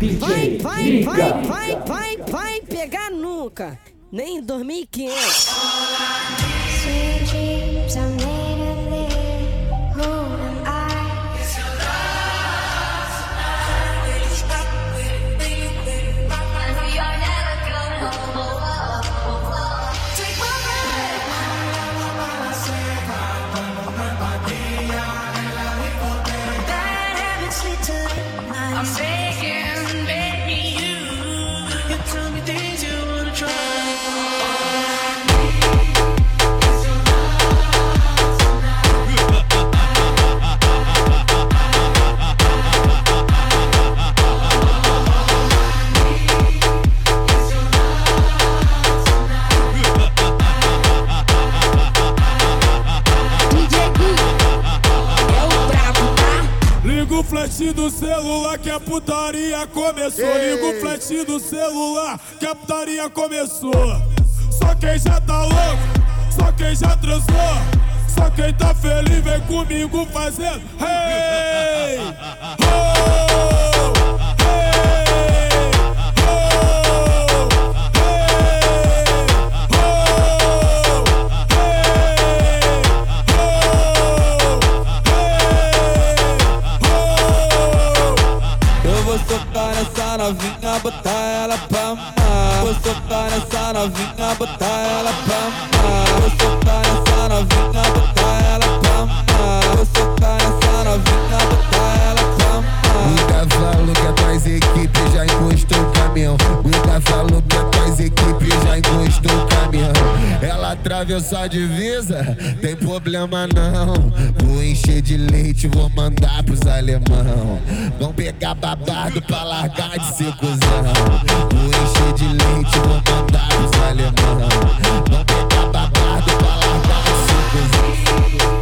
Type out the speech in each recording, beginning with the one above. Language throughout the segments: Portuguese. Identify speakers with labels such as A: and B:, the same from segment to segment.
A: Vai, vai, vai, vai, vai, vai pegar nunca. Nem em 2500.
B: Flash do celular que a putaria começou. Liga o flash do celular que a putaria começou. Só quem já tá louco, só quem já transou. Só quem tá feliz vem comigo fazendo. Hey!
C: Vou socar nessa novinha, botar ela pra mamar. Vou socar nessa novinha, botar ela pra mamar. Vou socar nessa novinha, botar ela pra mamar. Vou socar nessa novinha, botar ela pra mamar.
D: O cavalo que a tua equipe já encostou o caminhão. O cavalo que a tua equipe já encostou o caminhão. Ela atravessou a divisa, tem problema não. Vou encher de leite, vou mandar pros alemão. Vão pegar babado pra largar de ser cuzão. Vou encher de leite, vou mandar pros alemão. Vão pegar babado pra largar de ser cuzão.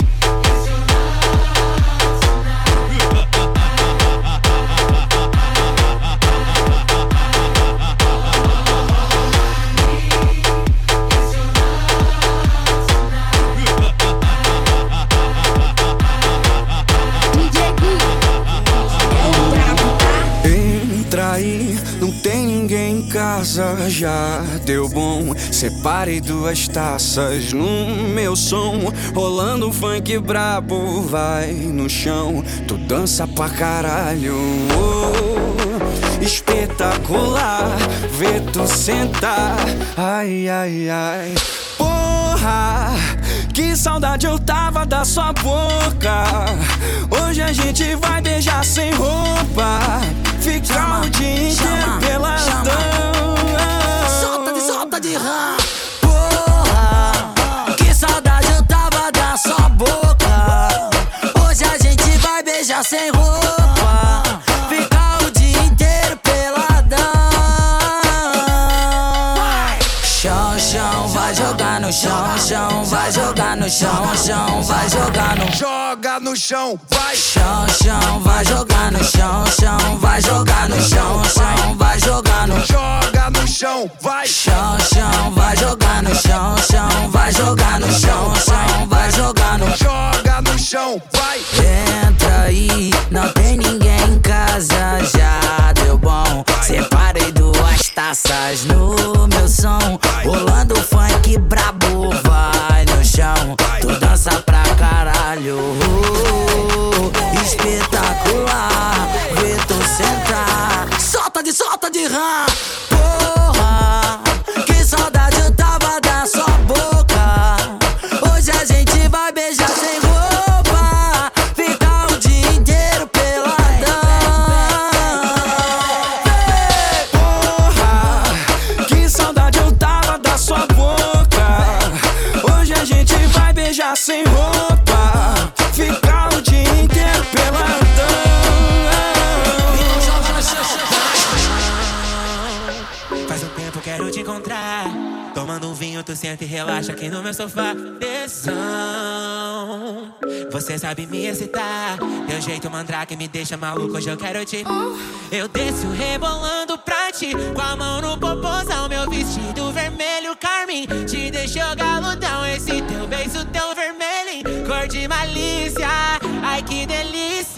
E: Já deu bom. Separei duas taças no meu som, rolando um funk brabo, vai no chão. Tu dança pra caralho, oh, espetacular. Vê tu sentar, ai, ai, ai. Porra, que saudade eu tava da sua boca. Hoje a gente vai beijar sem roupa. Ficar o dia inteiro peladão. Jogar no chão, chão, vai jogar no
D: Joga no chão, vai!
E: chão, chão, vai jogar no chão, chão, vai jogar no chão, chão, vai jogar no
D: Joga no chão, vai!
E: chão, chão, vai jogar no chão, chão, vai jogar no chão, chão, vai jogar no
D: Joga no chão, vai!
E: Entra aí, não tem ninguém em casa, já deu bom. Separei duas taças no meu som, rolando funk brabo, vai chão. Tu dança pra caralho, espetacular. Vê tu sentar, solta de solta de rã,
F: Tu senta e relaxa aqui no meu sofá. Tesão. Você sabe me excitar. Teu jeito mandrake me deixa maluco. Hoje eu quero te. Eu desço rebolando pra ti. Com a mão no popozão. Meu vestido vermelho, carmim. Te deixou galudão. Esse teu beijo tão vermelho. Cor de malícia. Ai que delícia.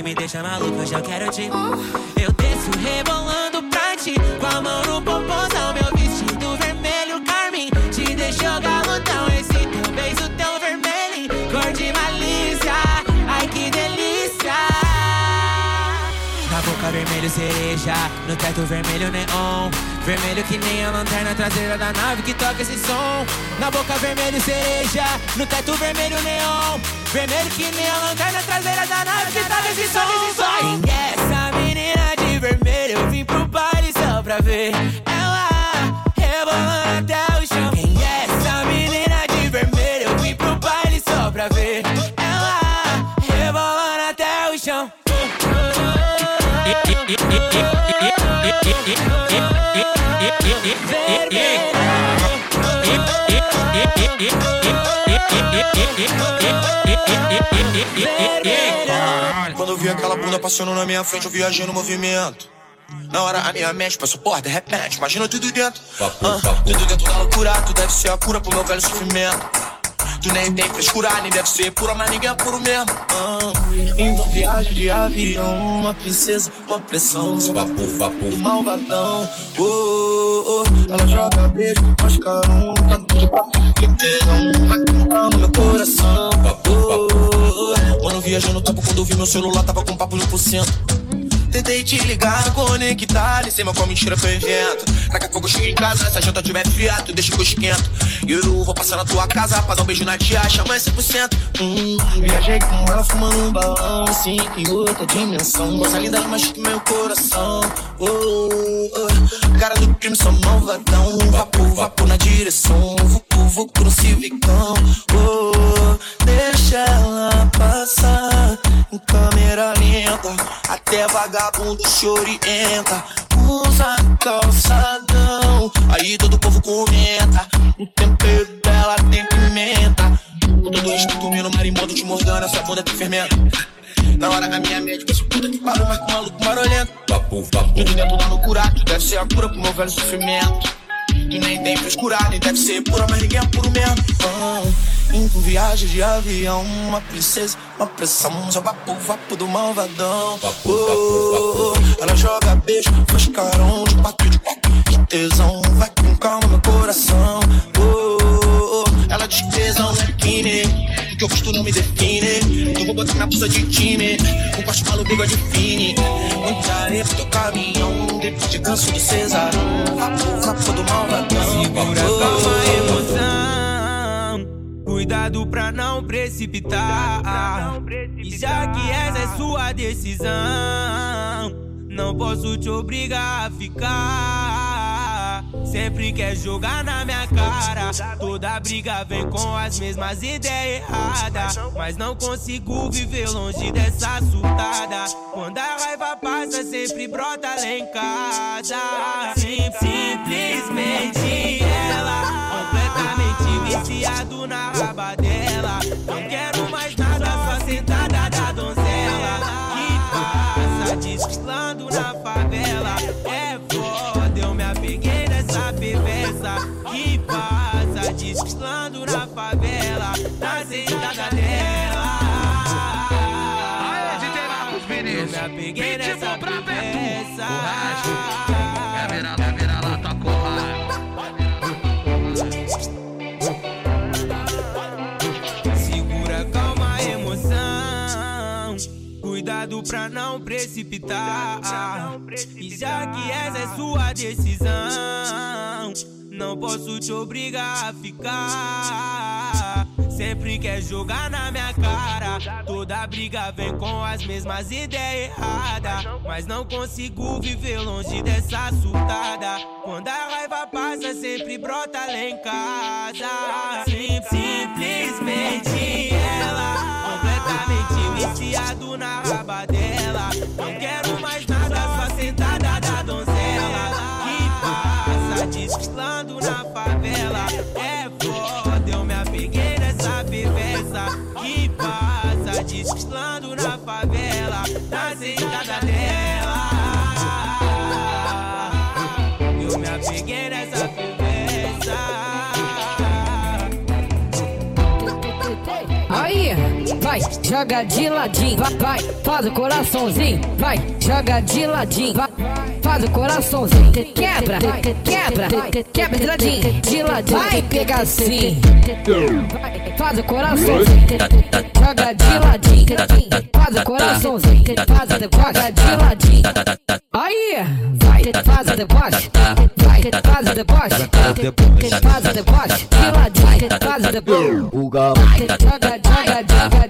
F: mandrake me deixa maluco, hoje eu quero te. Eu desço rebolando pra ti. Com a mão no popozão, meu vestido vermelho carmim. Te deixou galudão, esse teu beijo tão vermelho. Cor de malícia, ai que delícia. Na boca vermelho cereja, no teto vermelho neon. Vermelho que nem a lanterna traseira da nave que toca esse som. Na boca vermelho cereja, no teto vermelho neon. Vermelho que nem a lanterna traseira da nave que toca esse som. Quem é essa menina de vermelho? Eu vim pro baile só pra ver ela rebolando até o chão. Quem é essa menina de vermelho? Eu vim pro baile só pra ver ela rebolando até o chão.
G: Quando bunda passando na minha frente, eu viajei no movimento. Na hora a minha mente passou porra, de repente, imagina tudo dentro. Ah, tudo dentro da loucura, tu deve ser a cura pro meu velho sofrimento. Tu nem tem frescura, nem deve ser pura, mas ninguém é puro mesmo. Ah, então viagem de avião, uma princesa, uma pressão. Vapo, vapo, malvadão. Oh, oh, oh. Ela joga beijo, mascarão, de papo, que tesão. Vai cantando meu coração. Oh, oh, oh. Mano, viajando no topo quando eu vi meu celular, tava com papo de 1%. Tentei te ligar, conectar, em cima com a mentira eu invento. Daqui a pouco em casa, se a janta tiver fria, tu deixa que eu esquento. E eu vou passar na tua casa pra dar um beijo na tia, chama 100%. Hum, viajei com ela fumando um balão, assim, em outra dimensão. Mas que meu coração. Oh, oh, oh. Cara do crime, sou malvadão. Vapo, vapo na direção. Vucu, vucu no civicão. Oh, oh, deixa ela passar em câmera lenta. Até vagabundo se orienta. Usa calçadão. Aí todo povo comenta. O tempero dela tem pimenta. Com todo respeito, comendo marimbondo te mordendo. Essa bunda tem fermento. Na hora a minha médica, esse puta que parou, mas com maluco marolento.
D: Vapo, vapo.
G: Tudo dentro da loucura, tu deve ser a cura pro meu velho sofrimento. Tu nem tem frescura, nem deve ser pura, mas ninguém é puro mesmo. Ah, indo em viagem de avião, uma princesa, uma pressão, só vapo, vapo do malvadão. Oh. Ela joga beijo, faz carão de quatro de quatro, de tesão, vai com calma meu coração. Oh, ela diz que tesão é kine, que eu gosto não me define. Eu vou botar minha blusa de time, com corte maluco bigode fine. Muita areia pro teu caminhão, depois de canso do cesarão. Vapo, vapo do malvadão.
F: Segura,
G: Oh,
F: calma, emoção. Cuidado pra não precipitar. E já que essa é sua decisão, não posso te obrigar a ficar. Sempre quer jogar na minha cara. Toda briga vem com as mesmas ideias erradas. Mas não consigo viver longe dessa surtada. Quando a raiva passa, sempre brota lá em casa. Sim, simplesmente ela. Completamente viciado na raba dela. Não quero favela, na cinta da Aê, DJ Marcos Vinícius. Eu me apeguei nessa promessa. É virar, é virar lá, tá corra. Segura, calma, a emoção. Cuidado
H: pra não precipitar. E já que essa é sua decisão não posso te obrigar a ficar. Sempre quer jogar na minha cara. Toda briga vem com as mesmas ideias erradas. Mas não consigo viver longe dessa surtada. Quando a raiva passa, sempre brota lá em casa. Sim, simplesmente
I: vai, joga de ladinho, vai, vai, faz o coraçãozinho, vai, joga de ladinho, vai, faz o coraçãozinho, quebra, quebra, quebra de ladinho, de ladinho, vai pegar assim, faz o coraçãozinho, joga de ladinho, faz o coraçãozinho, faz o deboche, de ladinho, aí, vai, faz o deboche, vai, faz o deboche, faz o deboche, de ladinho, faz o deboche,
J: O galo.
I: joga, joga, joga,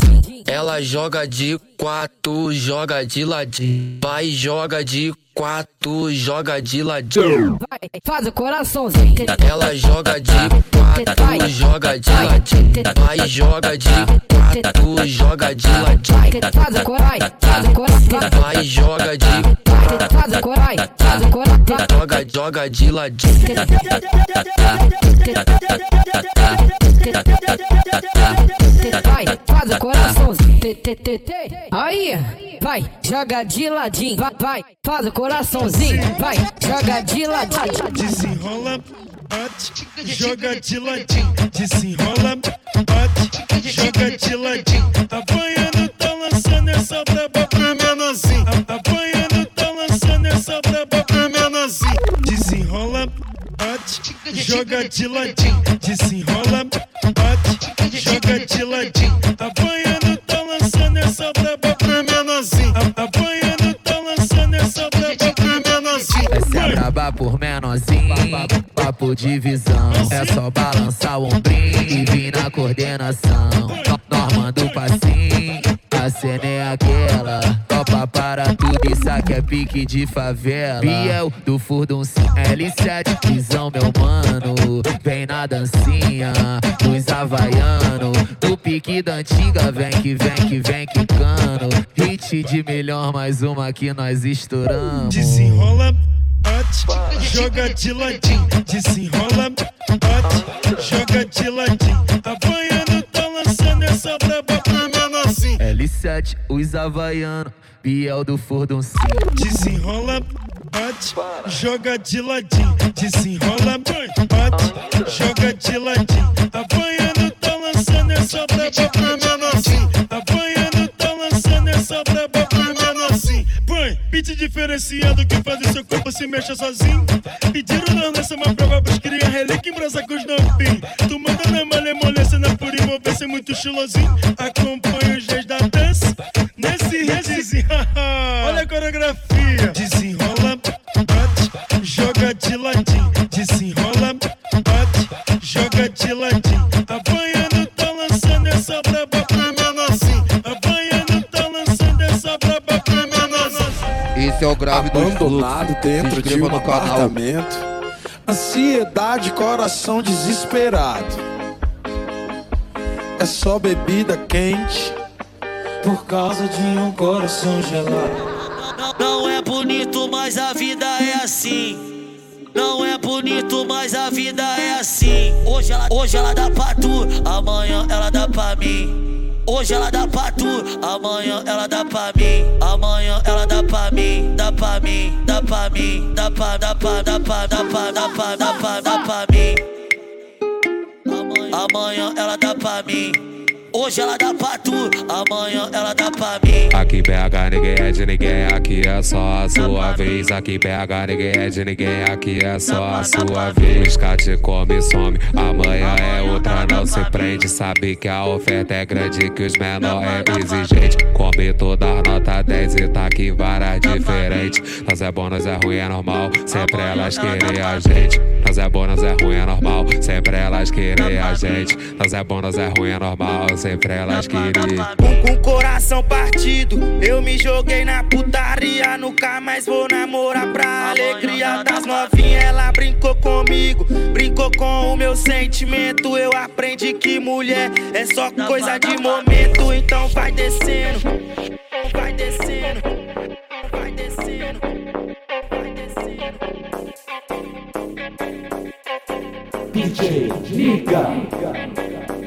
E: Ela joga de quatro, joga de ladinho. Vai, joga de quatro, joga de ladinho.
I: Vai, faz o coraçãozinho.
E: Ela joga de quatro, joga de ladinho. Vai, joga de quatro, joga de ladinho.
I: Vai, faz o corai, faz o
E: Vai, joga de
I: vai, faz o faz
E: joga, joga de ladinho.
I: vai, faz o coraçãozinho. Tê. Aí, vai, joga de ladinho. Vai, vai, faz o coraçãozinho. Vai, joga de ladinho.
K: Desenrola, bate, joga de ladinho. Desenrola, bate, joga de ladinho. Apanhando, tá lançando essa braba pro menorzinho. Apanhando, tá lançando essa braba pro menorzinho. Desenrola, bate, joga de ladinho. Desenrola, bate, joga de ladinho. Apanhando, tá essa braba pro menorzinho. Apanhando, tá lançando essa braba pro menorzinho.
J: Essa é braba por menorzinho, papo de visão. É só balançar o ombrinho e vir na coordenação. Normando o passinho, a cena é aquela. Topa para tudo, isso aqui é pique de favela. Biel do Furdun L7, visão meu mano. Vem na dancinha, dos havaiano. Do pique da antiga, vem que vem que vem quicando. Hit de melhor, mais uma que nós estouramos.
K: Desenrola, bate, joga de ladinho. Desenrola, bate, joga de ladinho. Apanhando, tá lançando essa braba pro menorzinho.
J: L7, os havaiano, Biel do Furdun
K: Desenrola, bate, joga de ladinho. Desenrola, bate, joga de ladinho. Apanhando, tá lançando essa braba pro menorzinho. Apanhando, tá lançando essa braba pro menorzinho. Põe, beat diferenciado que faz o seu corpo se mexa sozinho. Pediram nós nessa uma prova pros cria relíquia em brasa com os novinhos. Tu manda na malemolência, na pura envolvência, muito estilosinho. Acompanha Olha a coreografia. Desenrola, bate, joga de ladinho. Desenrola, bate, joga de ladinho. Apanhando, tá lançando essa braba pro menorzinho. Apanhando, tá lançando essa braba pro menorzinho.
L: Esse é o grave do
M: Abandonado
L: fluxo.
M: dentro de
L: inscreva
M: um
L: no canal.
M: apartamento. Ansiedade, coração desesperado. É só bebida quente. Por causa de um coração gelado.
H: Não é bonito, mas a vida é assim. Não é bonito, mas a vida é assim. Hoje ela, hoje ela dá pra tu, amanhã ela dá pra mim. Hoje ela dá pra tu, amanhã ela dá pra mim. Amanhã ela dá pra mim, dá pra mim, dá pra mim, dá pra, dá pra, dá pra, dá pra, dá pra, dá pra, dá pra mim. Amanhã ela dá pra mim.
N: Hoje ela dá pra tu, amanhã ela dá pra mim.
O: Aqui BH ninguém é de ninguém, aqui é só a sua vez. Aqui BH ninguém é de ninguém, aqui é só a sua vez. Cate come some, amanhã é outra, não se prende. Sabe que a oferta é grande, que os menor é exigente. Come toda a nota 10 e tá aqui várias diferentes. Nós é bom, nós é ruim, é normal, sempre elas querem a gente. Nós é bom, nós é ruim, é normal, sempre elas querem a gente. Nós é bom, nós é ruim, é normal, sempre elas queriam.
P: Com, com coração partido, eu me joguei na putaria. Nunca mais vou namorar pra alegria das novinhas. Ela brincou comigo, brincou com o meu sentimento. Eu aprendi que mulher é só coisa de momento. Então vai descendo, vai descendo, vai descendo, vai descendo.
Q: DJ Liga.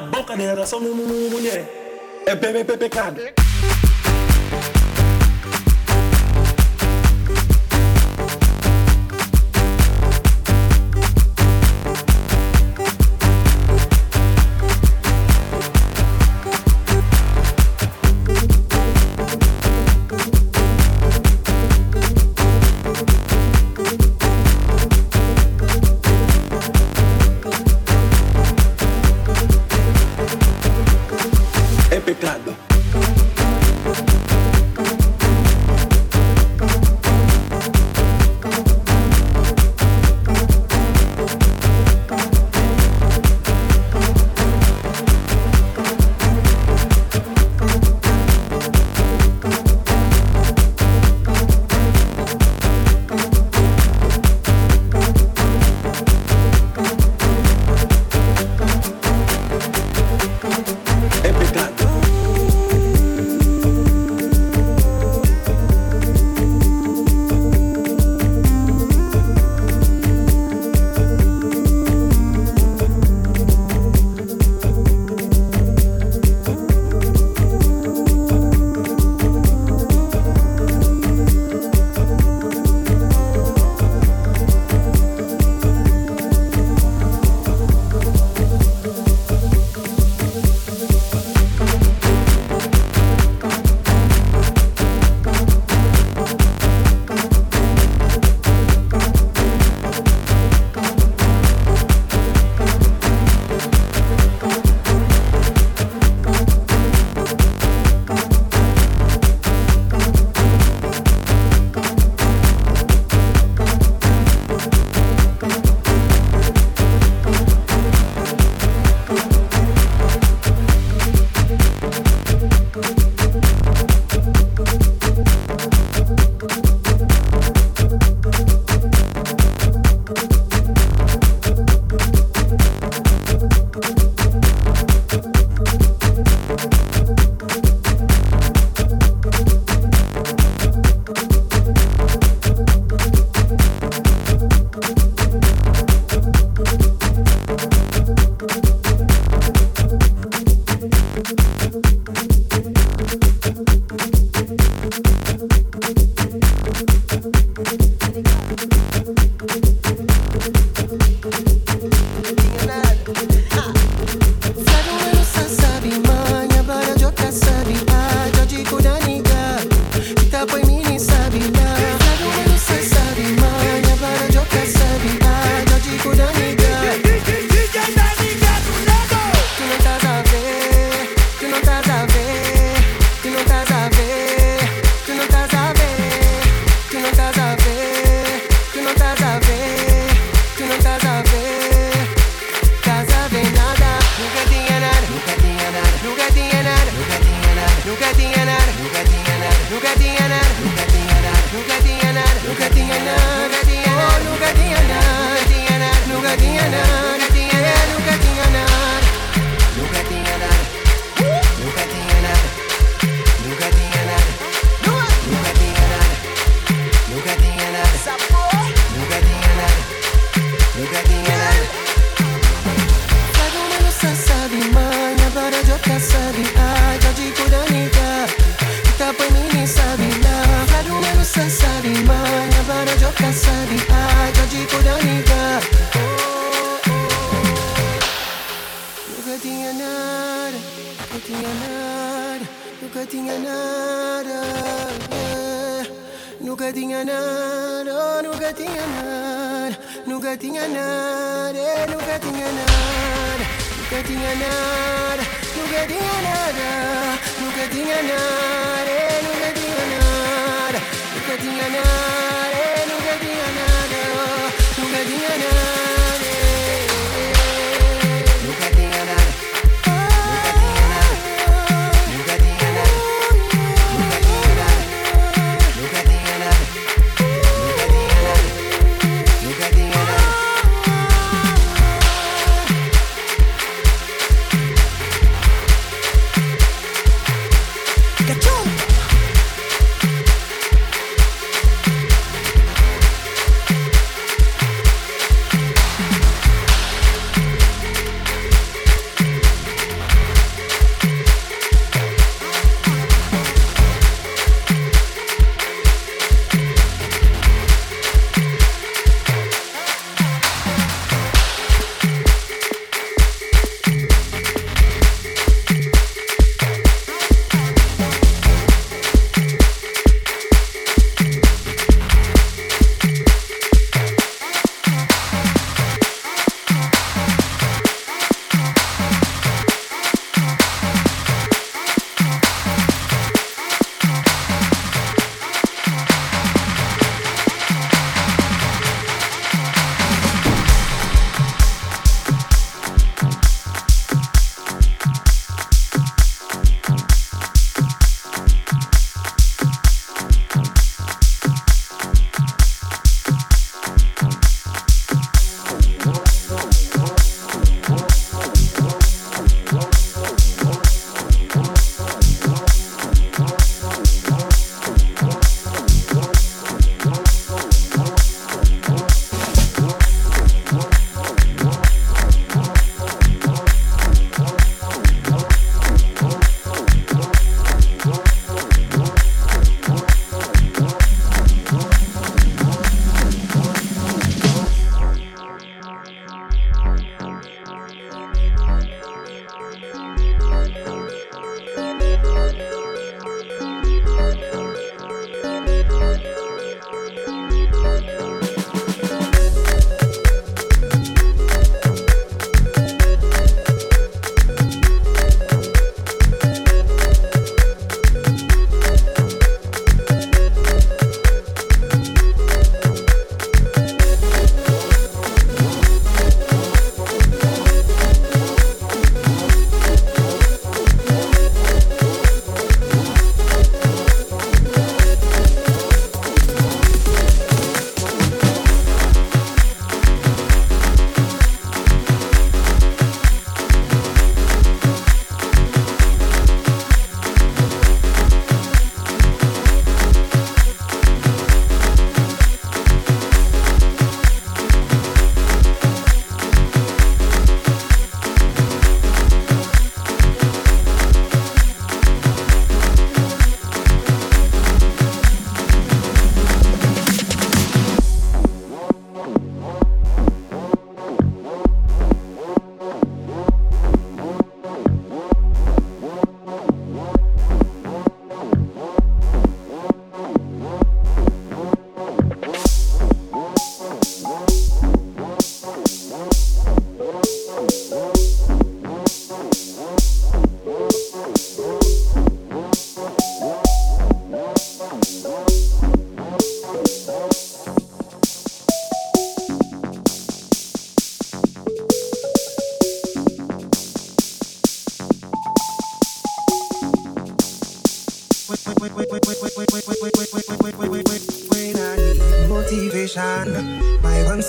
R: Boca de uma mulher. É bem, bem, bem
S: Everything I know.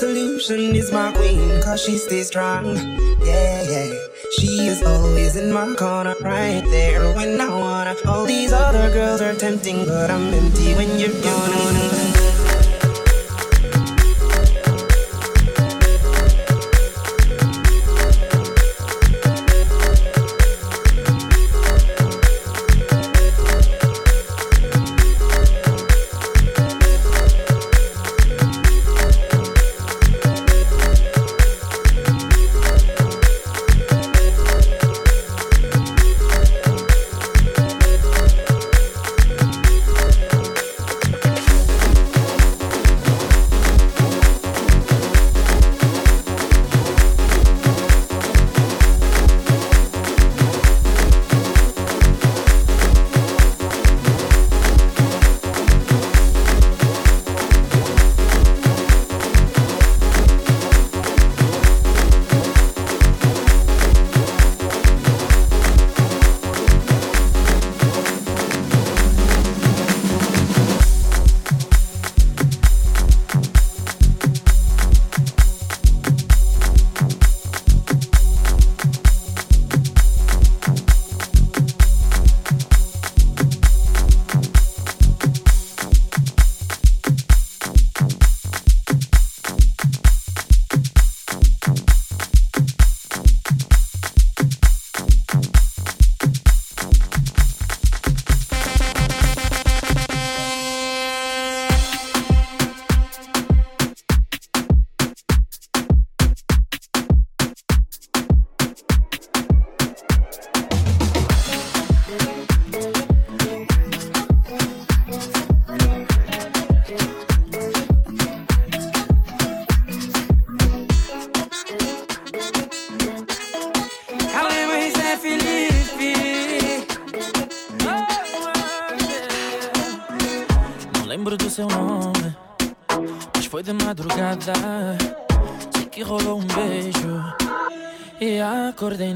S: solution is my queen, cause she stays strong. Yeah, yeah. She is always in my corner, right there when I wanna. All these other girls are tempting, but I'm empty when you're gone.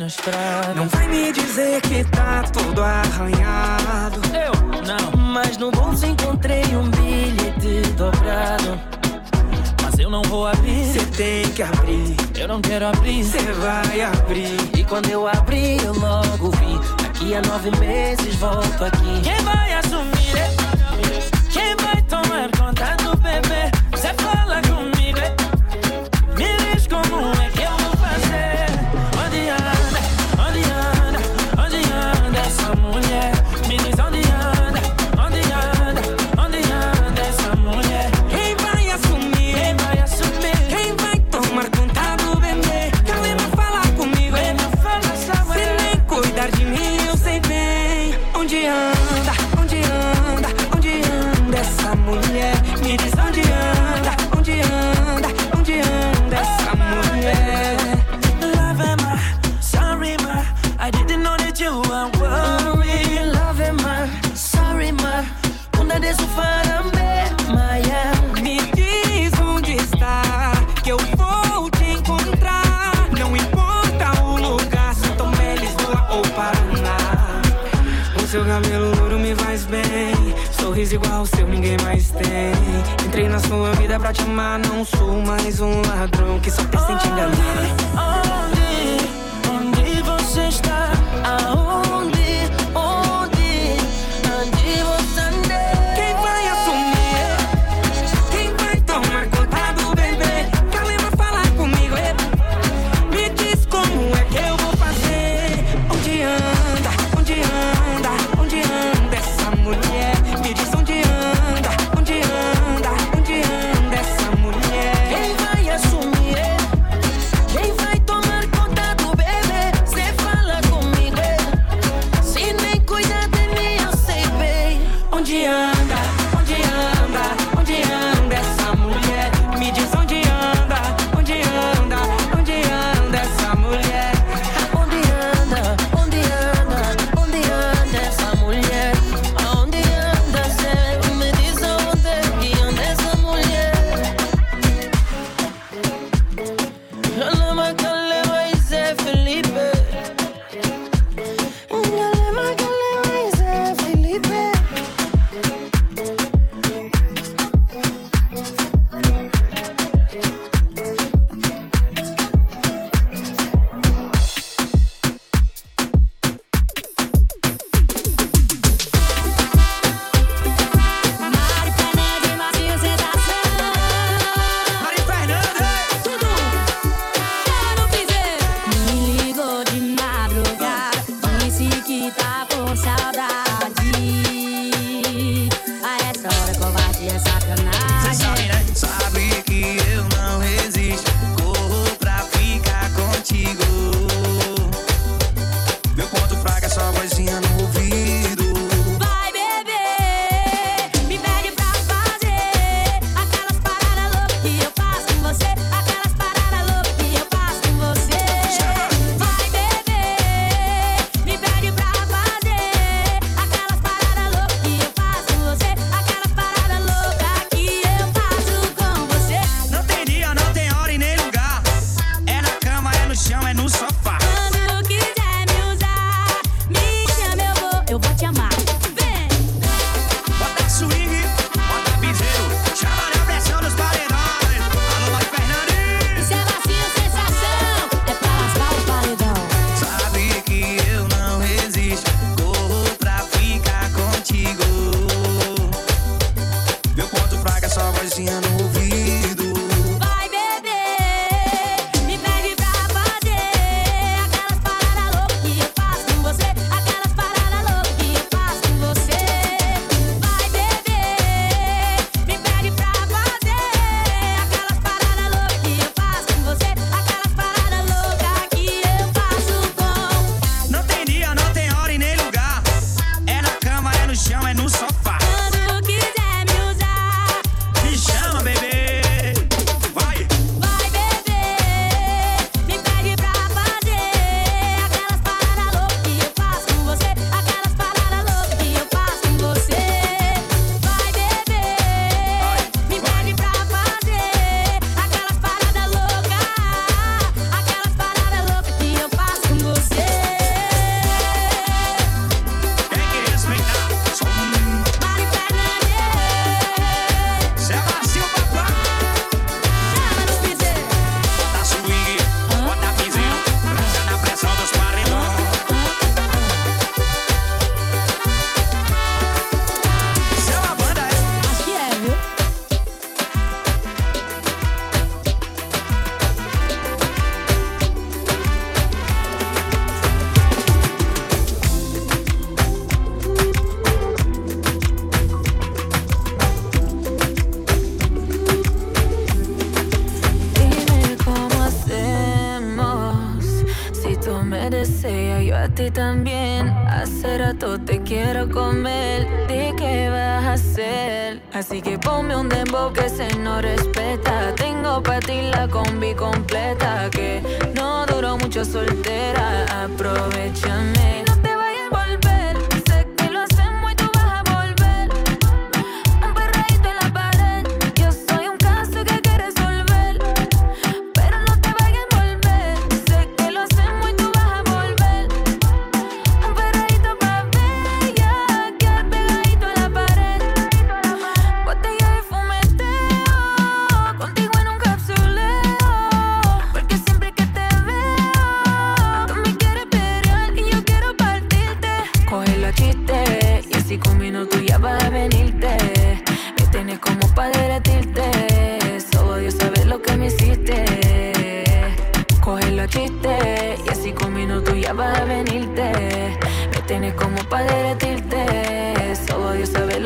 T: nuestro sou mais um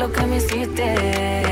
U: lo que me hiciste.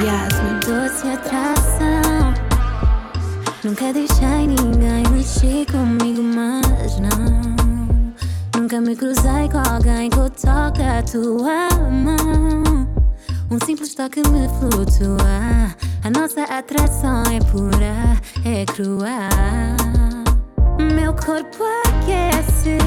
V: Yes, meu doce atração. Nunca deixei ninguém mexer comigo, mas não. Nunca me cruzei com alguém que toque a tua mão. Um simples toque me flutua. A nossa atração é pura, é crua. Meu corpo aquece,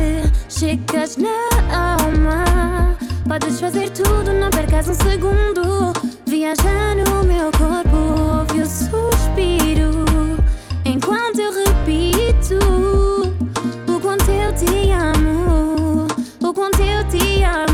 V: chegas na alma. Podes fazer tudo, não percas um segundo. Viajar no meu corpo ouve o suspiro. Enquanto eu repito O quanto eu te amo O quanto eu te amo.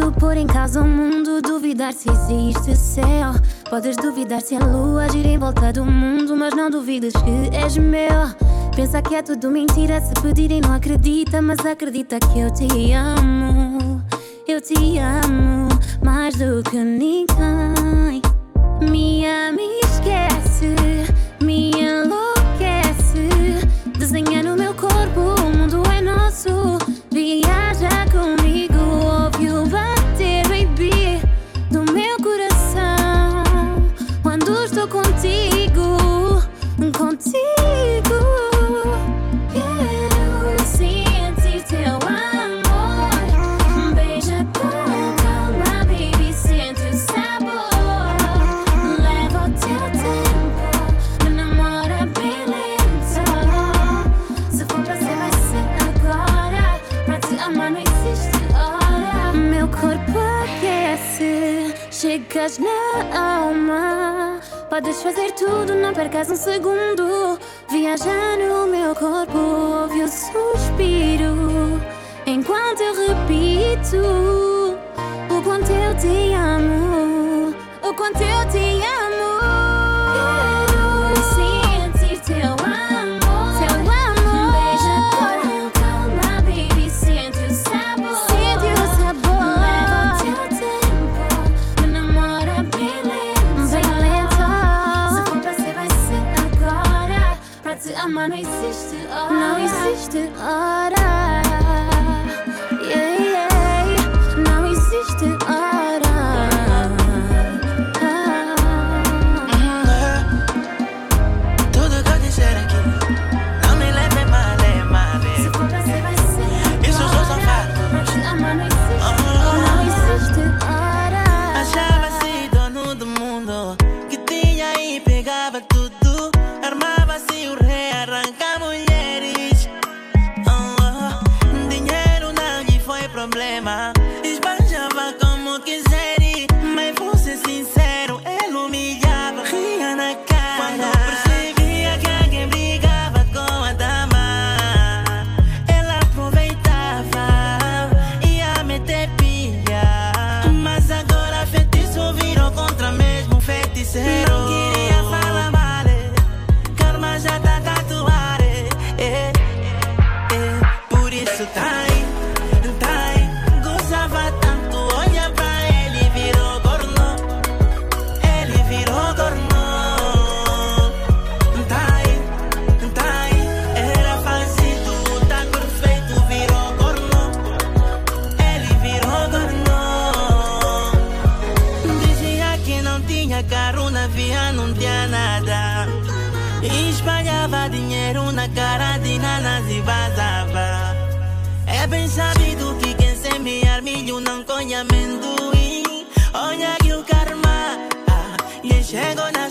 V: Por pôr em casa o mundo, duvidar se existe céu. Podes duvidar se a lua gira em volta do mundo, mas não duvides que és meu. Pensa que é tudo mentira, se pedirem não acredita, mas acredita que eu te amo. Eu te amo mais do que ninguém. Me
P: ame.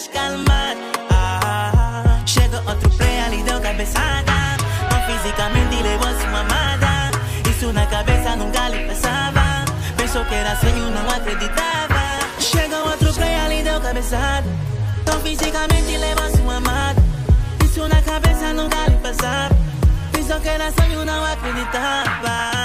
P: calmar. Ah, chega outro play ali, deu cabeçada. Não fisicamente levou-se mamada. Isso na cabeça nunca lhe passava, Pensou que era sonho, não acreditava. Chega outro play ali, deu cabeçada. Não fisicamente levou-se mamada. Isso na cabeça nunca lhe passava, Pensou que era sonho, não acreditava.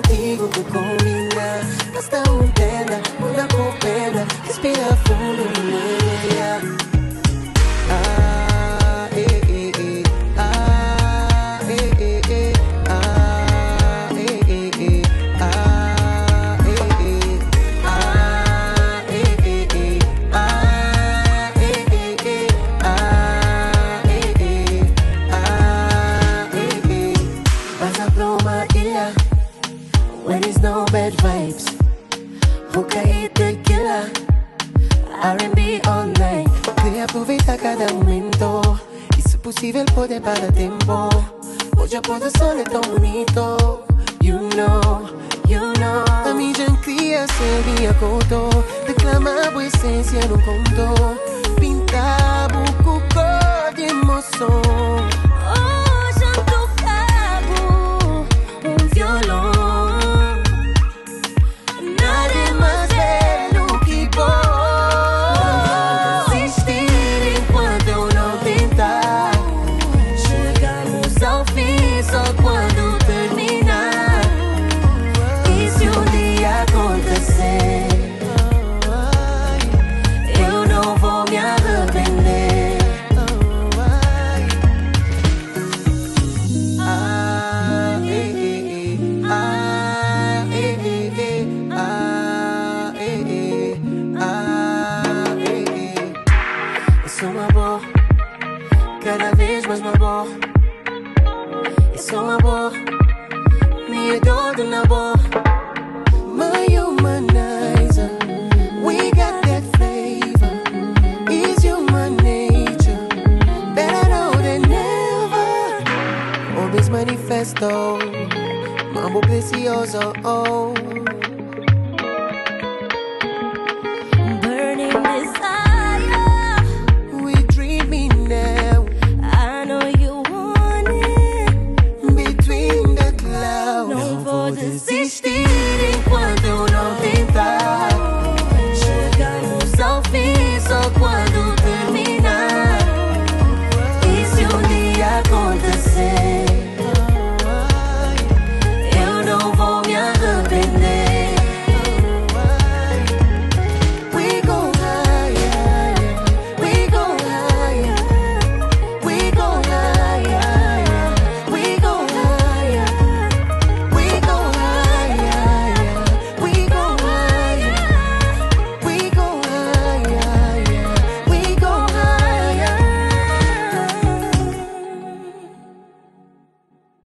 W: contigo vou combina Gasta um pedra, muda com pena Respira fundo, menina tempo de para tempo Hoje a pôr do sol é tão bonito You know, you know. A mi cría sería coto. Reclama pues esencia en un conto. Pinta bucuco de emoción